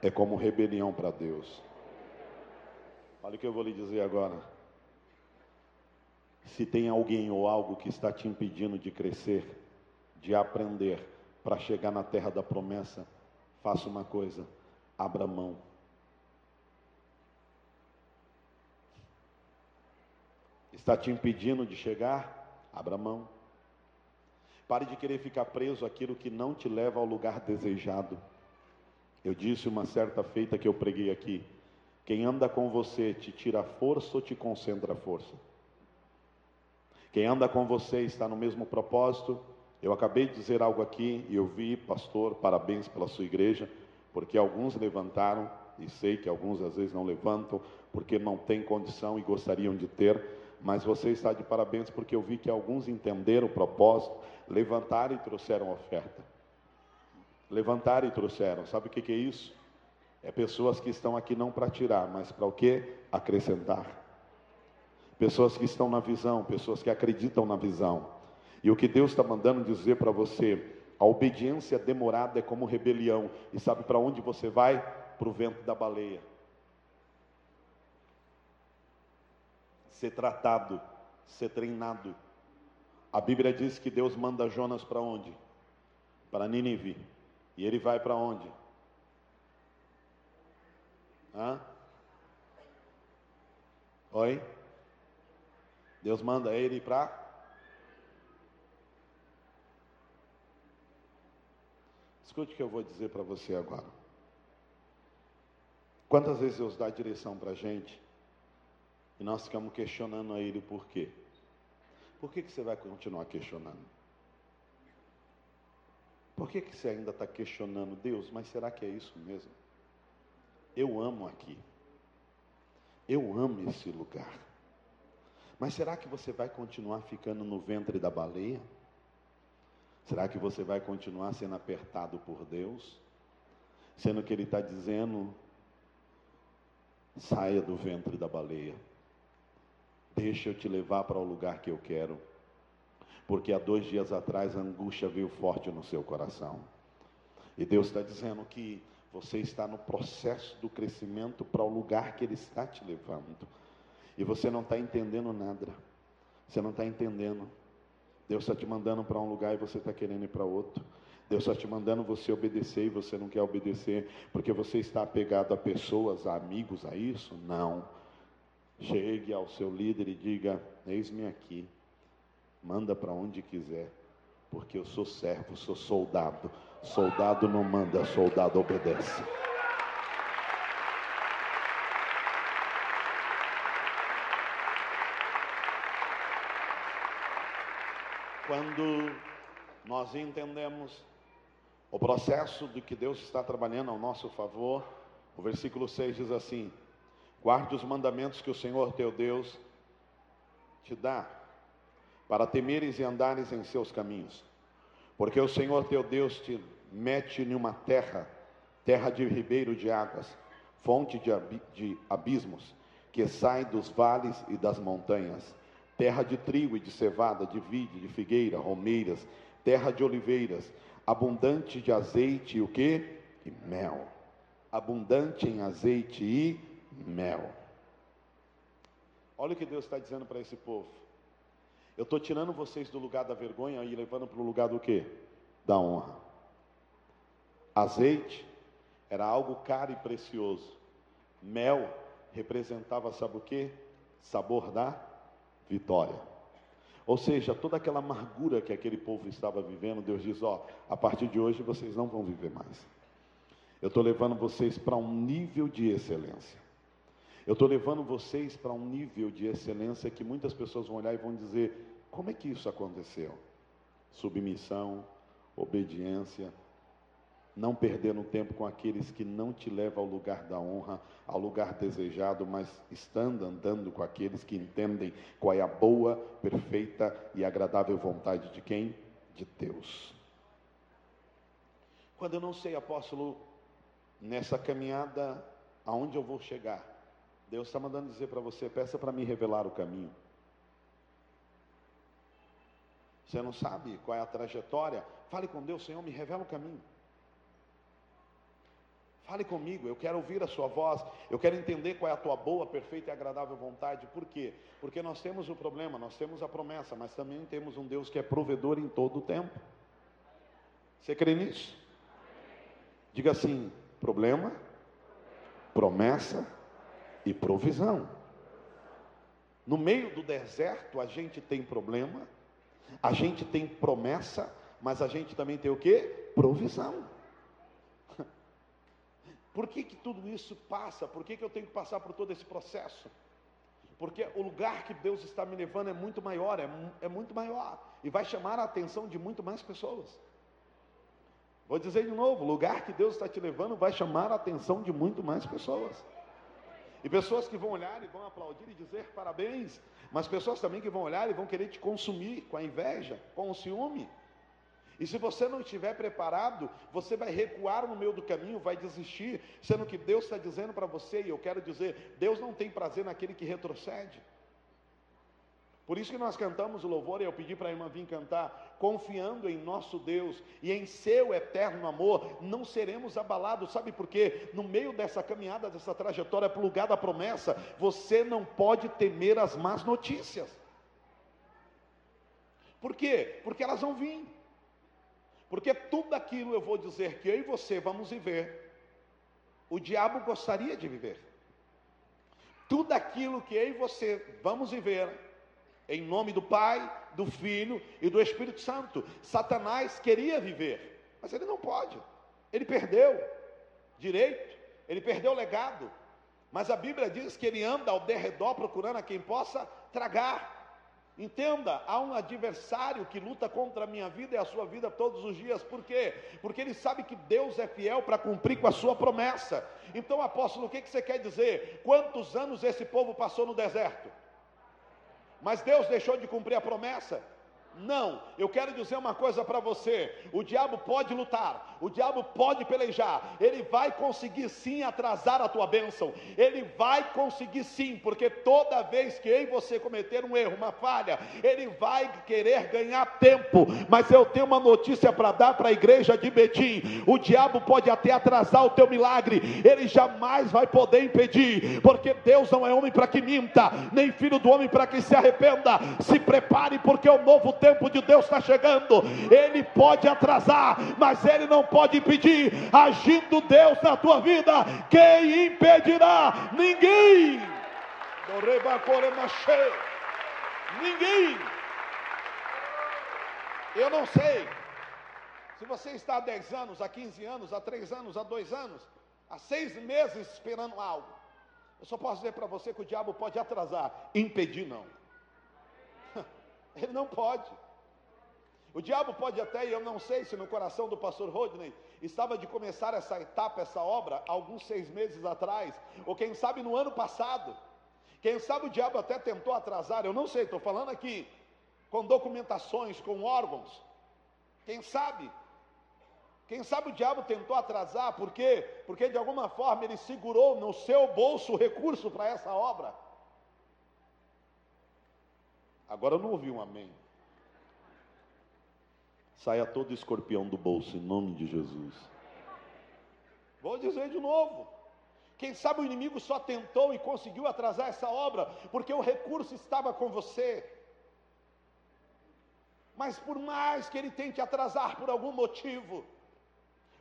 é como rebelião para Deus. Olha o que eu vou lhe dizer agora. Se tem alguém ou algo que está te impedindo de crescer, de aprender, para chegar na terra da promessa, faça uma coisa: abra mão. Está te impedindo de chegar? Abra mão. Pare de querer ficar preso àquilo que não te leva ao lugar desejado. Eu disse uma certa feita que eu preguei aqui: quem anda com você te tira força ou te concentra força? Quem anda com você está no mesmo propósito Eu acabei de dizer algo aqui e eu vi, pastor, parabéns pela sua igreja, porque alguns levantaram, e sei que alguns às vezes não levantam, porque não têm condição e gostariam de ter, mas você está de parabéns porque eu vi que alguns entenderam o propósito, levantaram e trouxeram oferta. Levantaram e trouxeram. Sabe o que, é isso? É pessoas que estão aqui não para tirar, mas para o que? Acrescentar. Pessoas que estão na visão, pessoas que acreditam na visão. E o que Deus está mandando dizer para você, a obediência demorada é como rebelião. E sabe para onde você vai? Para o vento da baleia. Ser tratado, ser treinado. A Bíblia diz que Deus manda Jonas para onde? Para Nínive. E ele vai para onde? Hã? Oi? Deus manda ele para Escute o que eu vou dizer para você agora. Quantas vezes Deus dá direção para a gente e nós ficamos questionando a Ele por quê? Por que, que você vai continuar questionando? Por que, que você ainda está questionando Deus? Mas será que é isso mesmo? Eu amo aqui. Eu amo esse lugar. Mas será que você vai continuar ficando no ventre da baleia? Será que você vai continuar sendo apertado por Deus? Sendo que Ele está dizendo: saia do ventre da baleia, deixa eu te levar para o lugar que eu quero. Porque há dois dias atrás a angústia veio forte no seu coração. E Deus está dizendo que você está no processo do crescimento para o lugar que Ele está te levando. E você não está entendendo nada. Você não está entendendo. Deus está te mandando para um lugar e você está querendo ir para outro. Deus está te mandando você obedecer e você não quer obedecer, porque você está apegado a pessoas, a amigos, a isso? Não. Chegue ao seu líder e diga: Eis-me aqui, manda para onde quiser, porque eu sou servo, sou soldado. Soldado não manda, soldado obedece. Quando nós entendemos o processo de que Deus está trabalhando ao nosso favor, o versículo 6 diz assim: Guarde os mandamentos que o Senhor teu Deus te dá, para temeres e andares em seus caminhos, porque o Senhor teu Deus te mete em uma terra, terra de ribeiro de águas, fonte de, abismos, que sai dos vales e das montanhas terra de trigo e de cevada, de vide, de figueira, romeiras, terra de oliveiras, abundante de azeite e o que? E mel. Abundante em azeite e mel. Olha o que Deus está dizendo para esse povo. Eu estou tirando vocês do lugar da vergonha e levando para o lugar do que? Da honra. Azeite era algo caro e precioso. Mel representava, sabe o que? Sabor da vitória. Ou seja, toda aquela amargura que aquele povo estava vivendo, Deus diz: Ó, a partir de hoje vocês não vão viver mais. Eu estou levando vocês para um nível de excelência. Eu estou levando vocês para um nível de excelência que muitas pessoas vão olhar e vão dizer: como é que isso aconteceu? Submissão, obediência, não perdendo tempo com aqueles que não te levam ao lugar da honra, ao lugar desejado, mas estando andando com aqueles que entendem qual é a boa, perfeita e agradável vontade de quem? De Deus. Quando eu não sei, apóstolo, nessa caminhada, aonde eu vou chegar, Deus está mandando dizer para você: peça para me revelar o caminho. Você não sabe qual é a trajetória? Fale com Deus, Senhor, me revela o caminho. Fale comigo, eu quero ouvir a sua voz, eu quero entender qual é a tua boa, perfeita e agradável vontade. Por quê? Porque nós temos o problema, nós temos a promessa, mas também temos um Deus que é provedor em todo o tempo. Você crê nisso? Diga assim: problema, promessa e provisão. No meio do deserto, a gente tem problema, a gente tem promessa, mas a gente também tem o que? Provisão. Por que, que tudo isso passa? Por que, que eu tenho que passar por todo esse processo? Porque o lugar que Deus está me levando é muito maior, é, é muito maior. E vai chamar a atenção de muito mais pessoas. Vou dizer de novo: o lugar que Deus está te levando vai chamar a atenção de muito mais pessoas. E pessoas que vão olhar e vão aplaudir e dizer parabéns, mas pessoas também que vão olhar e vão querer te consumir com a inveja, com o ciúme. E se você não estiver preparado, você vai recuar no meio do caminho, vai desistir, sendo que Deus está dizendo para você, e eu quero dizer, Deus não tem prazer naquele que retrocede. Por isso que nós cantamos o louvor, e eu pedi para a irmã vir cantar, confiando em nosso Deus e em seu eterno amor, não seremos abalados, sabe por quê? No meio dessa caminhada, dessa trajetória lugar da promessa, você não pode temer as más notícias. Por quê? Porque elas vão vir. Porque tudo aquilo eu vou dizer que eu e você vamos viver, o diabo gostaria de viver. Tudo aquilo que eu e você vamos viver, em nome do Pai, do Filho e do Espírito Santo. Satanás queria viver, mas ele não pode. Ele perdeu direito, ele perdeu legado. Mas a Bíblia diz que ele anda ao derredor procurando a quem possa tragar. Entenda, há um adversário que luta contra a minha vida e a sua vida todos os dias. Por quê? Porque ele sabe que Deus é fiel para cumprir com a sua promessa. Então, apóstolo, o que, que você quer dizer? Quantos anos esse povo passou no deserto? Mas Deus deixou de cumprir a promessa? Não, eu quero dizer uma coisa para você: o diabo pode lutar, o diabo pode pelejar, ele vai conseguir sim atrasar a tua bênção, ele vai conseguir sim, porque toda vez que eu e você cometer um erro, uma falha, ele vai querer ganhar tempo. Mas eu tenho uma notícia para dar para a igreja de Betim: o diabo pode até atrasar o teu milagre, ele jamais vai poder impedir, porque Deus não é homem para que minta, nem filho do homem para que se arrependa. Se prepare, porque o novo tempo de Deus está chegando. Ele pode atrasar, mas ele não pode impedir. Agindo Deus na tua vida, quem impedirá? Ninguém. Ninguém. Eu não sei se você está há 10 anos, há 15 anos, há 3 anos, há 2 anos, há 6 meses esperando algo. Eu só posso dizer para você que o diabo pode atrasar, impedir não. Ele não pode. O diabo pode até, e eu não sei se no coração do pastor Rodney estava de começar essa etapa, essa obra, alguns seis meses atrás, ou quem sabe no ano passado. Quem sabe o diabo até tentou atrasar, eu não sei, estou falando aqui com documentações, com órgãos. Quem sabe? Quem sabe o diabo tentou atrasar, por quê? Porque de alguma forma ele segurou no seu bolso o recurso para essa obra. Agora eu não ouvi um amém. Saia todo escorpião do bolso, em nome de Jesus. Vou dizer de novo. Quem sabe o inimigo só tentou e conseguiu atrasar essa obra, porque o recurso estava com você. Mas por mais que ele tente atrasar por algum motivo,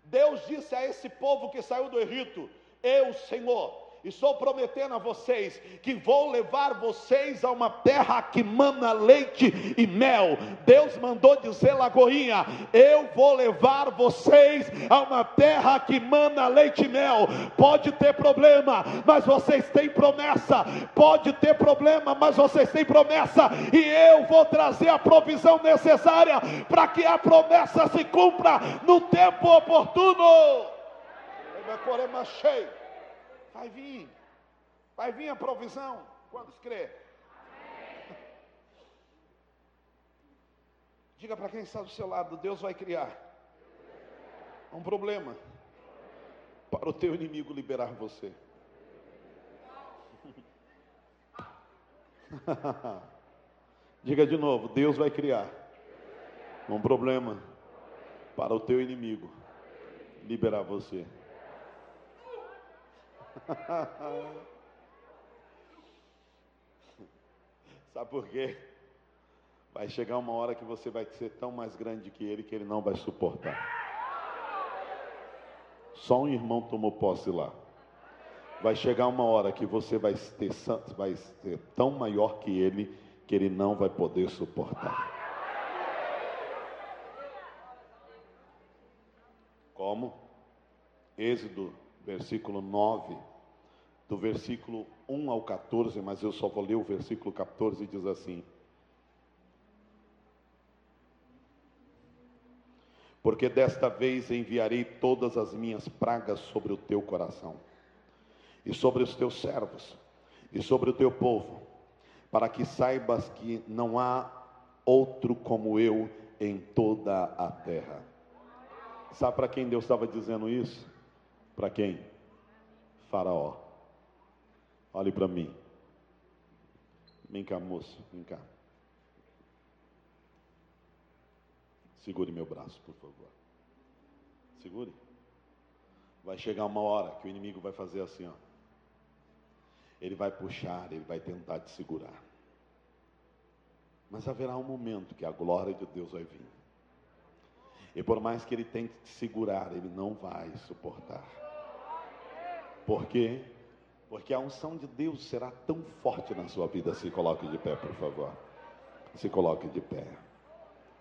Deus disse a esse povo que saiu do Egito: Eu, Senhor, estou prometendo a vocês que vou levar vocês a uma terra que mana leite e mel. Deus mandou dizer, Lagoinha, eu vou levar vocês a uma terra que mana leite e mel. Pode ter problema, mas vocês têm promessa. Pode ter problema, mas vocês têm promessa. E eu vou trazer a provisão necessária para que a promessa se cumpra no tempo oportuno. cheio. Vai vir. Vai vir a provisão. Quantos crê? Diga para quem está do seu lado, Deus vai criar um problema para o teu inimigo liberar você. Diga de novo, Deus vai criar um problema para o teu inimigo liberar você. Sabe por quê? Vai chegar uma hora que você vai ser tão mais grande que ele que ele não vai suportar. Só um irmão tomou posse lá. Vai chegar uma hora que você vai, ter, vai ser tão maior que ele que ele não vai poder suportar. Como? Êxodo versículo 9, do versículo 1 ao 14, mas eu só vou ler o versículo 14 e diz assim: Porque desta vez enviarei todas as minhas pragas sobre o teu coração, e sobre os teus servos, e sobre o teu povo, para que saibas que não há outro como eu em toda a terra. Sabe para quem Deus estava dizendo isso? Para quem? Faraó. Olhe para mim. Vem cá, moço, vem cá. Segure meu braço, por favor. Segure. Vai chegar uma hora que o inimigo vai fazer assim, ó. Ele vai puxar, ele vai tentar te segurar. Mas haverá um momento que a glória de Deus vai vir. E por mais que ele tente te segurar, ele não vai suportar. Por quê? Porque a unção de Deus será tão forte na sua vida. Se coloque de pé, por favor. Se coloque de pé.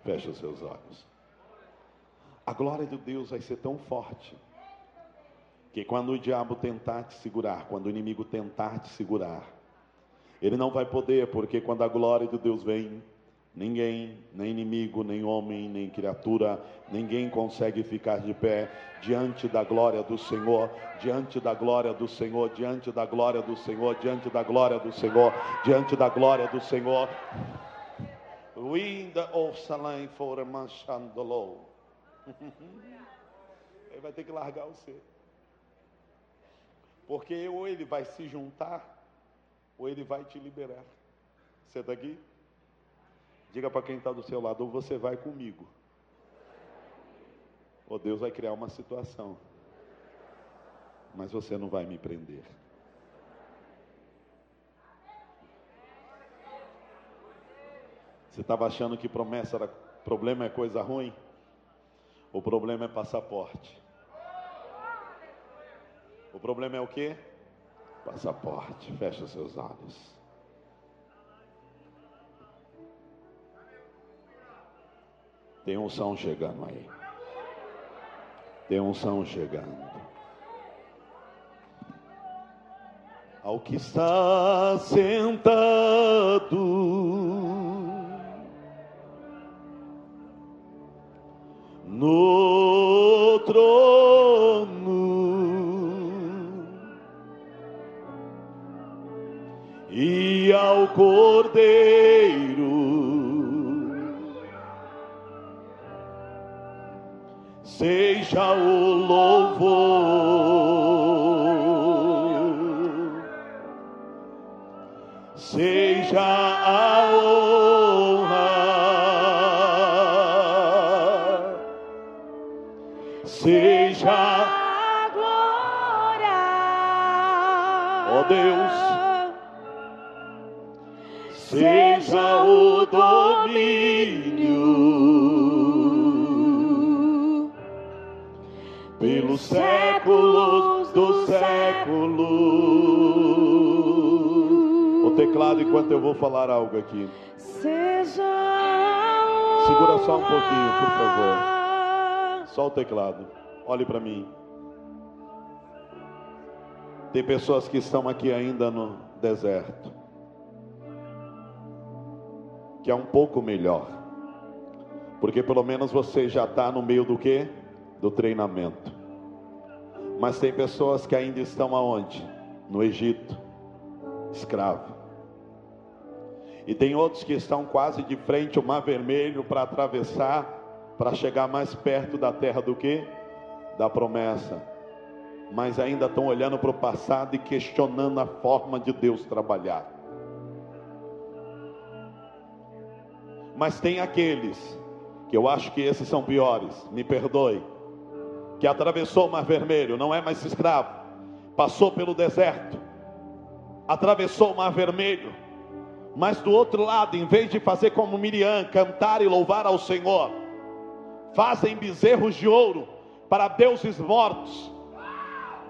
Feche os seus olhos. A glória de Deus vai ser tão forte que quando o diabo tentar te segurar, quando o inimigo tentar te segurar, ele não vai poder, porque quando a glória de Deus vem, Ninguém, nem inimigo, nem homem, nem criatura, ninguém consegue ficar de pé diante da glória do Senhor, diante da glória do Senhor, diante da glória do Senhor, diante da glória do Senhor, diante da glória do Senhor. Wind of Salam for Manchandolo. Ele vai ter que largar você. Porque ou ele vai se juntar, ou ele vai te liberar. Você está aqui? Diga para quem está do seu lado, ou você vai comigo. Ou Deus vai criar uma situação. Mas você não vai me prender. Você estava achando que promessa era problema é coisa ruim? O problema é passaporte. O problema é o que? Passaporte. Fecha seus olhos. Tem unção chegando aí. Tem unção chegando. Ao que está sentado O teclado enquanto eu vou falar algo aqui. Seja Segura só um pouquinho, por favor. Só o teclado. Olhe para mim. Tem pessoas que estão aqui ainda no deserto. Que é um pouco melhor. Porque pelo menos você já está no meio do que? Do treinamento. Mas tem pessoas que ainda estão aonde? No Egito. Escravo. E tem outros que estão quase de frente ao mar vermelho para atravessar, para chegar mais perto da terra do que? Da promessa. Mas ainda estão olhando para o passado e questionando a forma de Deus trabalhar. Mas tem aqueles, que eu acho que esses são piores, me perdoe, que atravessou o mar vermelho, não é mais escravo, passou pelo deserto, atravessou o mar vermelho, mas do outro lado, em vez de fazer como Miriam, cantar e louvar ao Senhor, fazem bezerros de ouro para deuses mortos,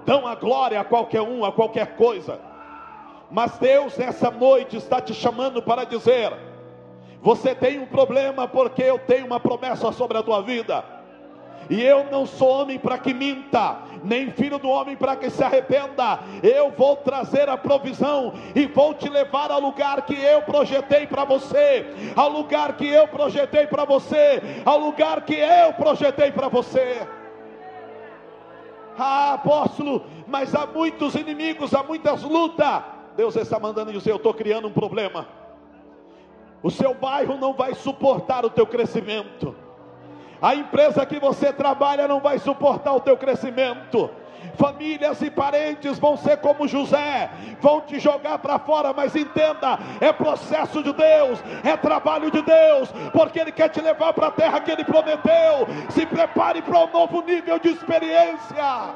dão a glória a qualquer um, a qualquer coisa. Mas Deus nessa noite está te chamando para dizer: você tem um problema porque eu tenho uma promessa sobre a tua vida. E eu não sou homem para que minta, nem filho do homem para que se arrependa. Eu vou trazer a provisão e vou te levar ao lugar que eu projetei para você, ao lugar que eu projetei para você, ao lugar que eu projetei para você. Ah, apóstolo, mas há muitos inimigos, há muitas lutas. Deus está mandando dizer: Eu estou criando um problema. O seu bairro não vai suportar o teu crescimento. A empresa que você trabalha não vai suportar o teu crescimento. Famílias e parentes vão ser como José, vão te jogar para fora, mas entenda, é processo de Deus, é trabalho de Deus, porque Ele quer te levar para a terra que Ele prometeu. Se prepare para um novo nível de experiência.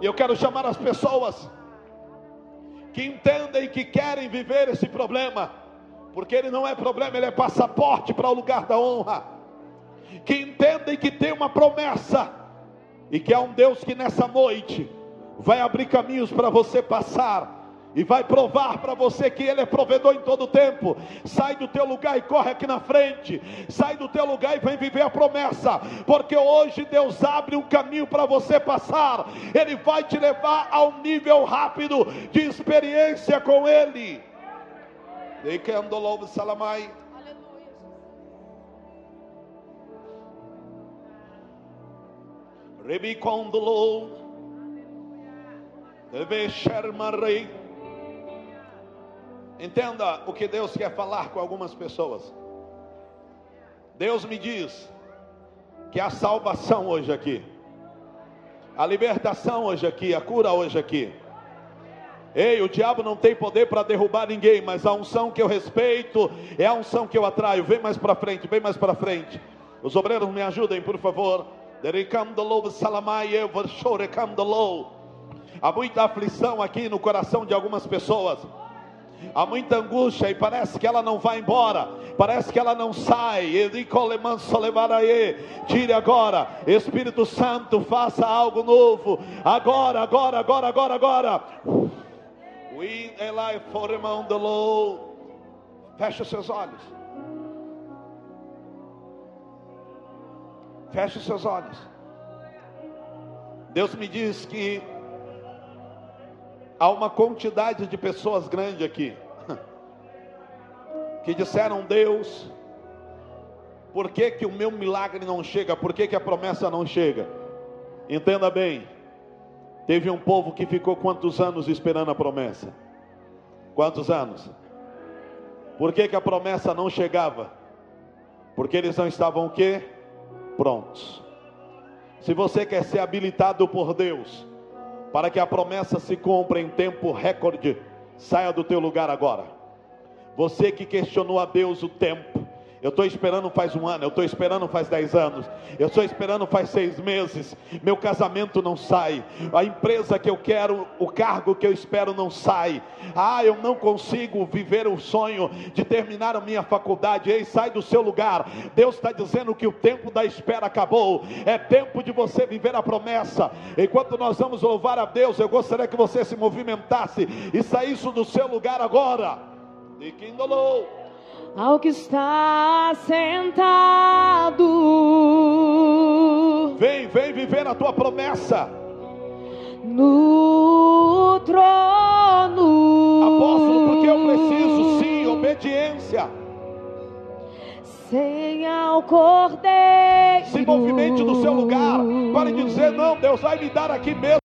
E eu quero chamar as pessoas que entendem que querem viver esse problema, porque ele não é problema, ele é passaporte para o lugar da honra. Que entendem que tem uma promessa e que há um Deus que nessa noite vai abrir caminhos para você passar e vai provar para você que Ele é provedor em todo tempo. Sai do teu lugar e corre aqui na frente. Sai do teu lugar e vem viver a promessa, porque hoje Deus abre um caminho para você passar. Ele vai te levar a um nível rápido de experiência com Ele. Salamai. Rebicondolo, deve Shermarei. Entenda o que Deus quer falar com algumas pessoas. Deus me diz que a salvação hoje aqui, a libertação hoje aqui, a cura hoje aqui. Ei, o diabo não tem poder para derrubar ninguém, mas a unção que eu respeito é a unção que eu atraio. Vem mais para frente, vem mais para frente. Os obreiros me ajudem, por favor. Há muita aflição aqui no coração de algumas pessoas. Há muita angústia e parece que ela não vai embora, parece que ela não sai. Tire agora, Espírito Santo, faça algo novo. Agora, agora, agora, agora, agora. We Eli for the Lord. Feche seus olhos. Feche seus olhos. Deus me diz que há uma quantidade de pessoas grande aqui que disseram: Deus, por que, que o meu milagre não chega? Por que, que a promessa não chega? Entenda bem, teve um povo que ficou quantos anos esperando a promessa? Quantos anos? Por que, que a promessa não chegava? Porque eles não estavam o quê? Prontos. Se você quer ser habilitado por Deus, para que a promessa se cumpra em tempo recorde. Saia do teu lugar agora. Você que questionou a Deus o tempo, eu estou esperando faz um ano, eu estou esperando faz dez anos, eu estou esperando faz seis meses. Meu casamento não sai, a empresa que eu quero, o cargo que eu espero não sai. Ah, eu não consigo viver o sonho de terminar a minha faculdade. Ei, sai do seu lugar. Deus está dizendo que o tempo da espera acabou. É tempo de você viver a promessa. Enquanto nós vamos louvar a Deus, eu gostaria que você se movimentasse e saísse do seu lugar agora. De Kindle ao que está sentado. Vem, vem viver a tua promessa. No trono. Apóstolo, porque eu preciso sim, obediência. Sem ao cordeiro. Se movimente do seu lugar. Pare de dizer, não, Deus vai me dar aqui mesmo.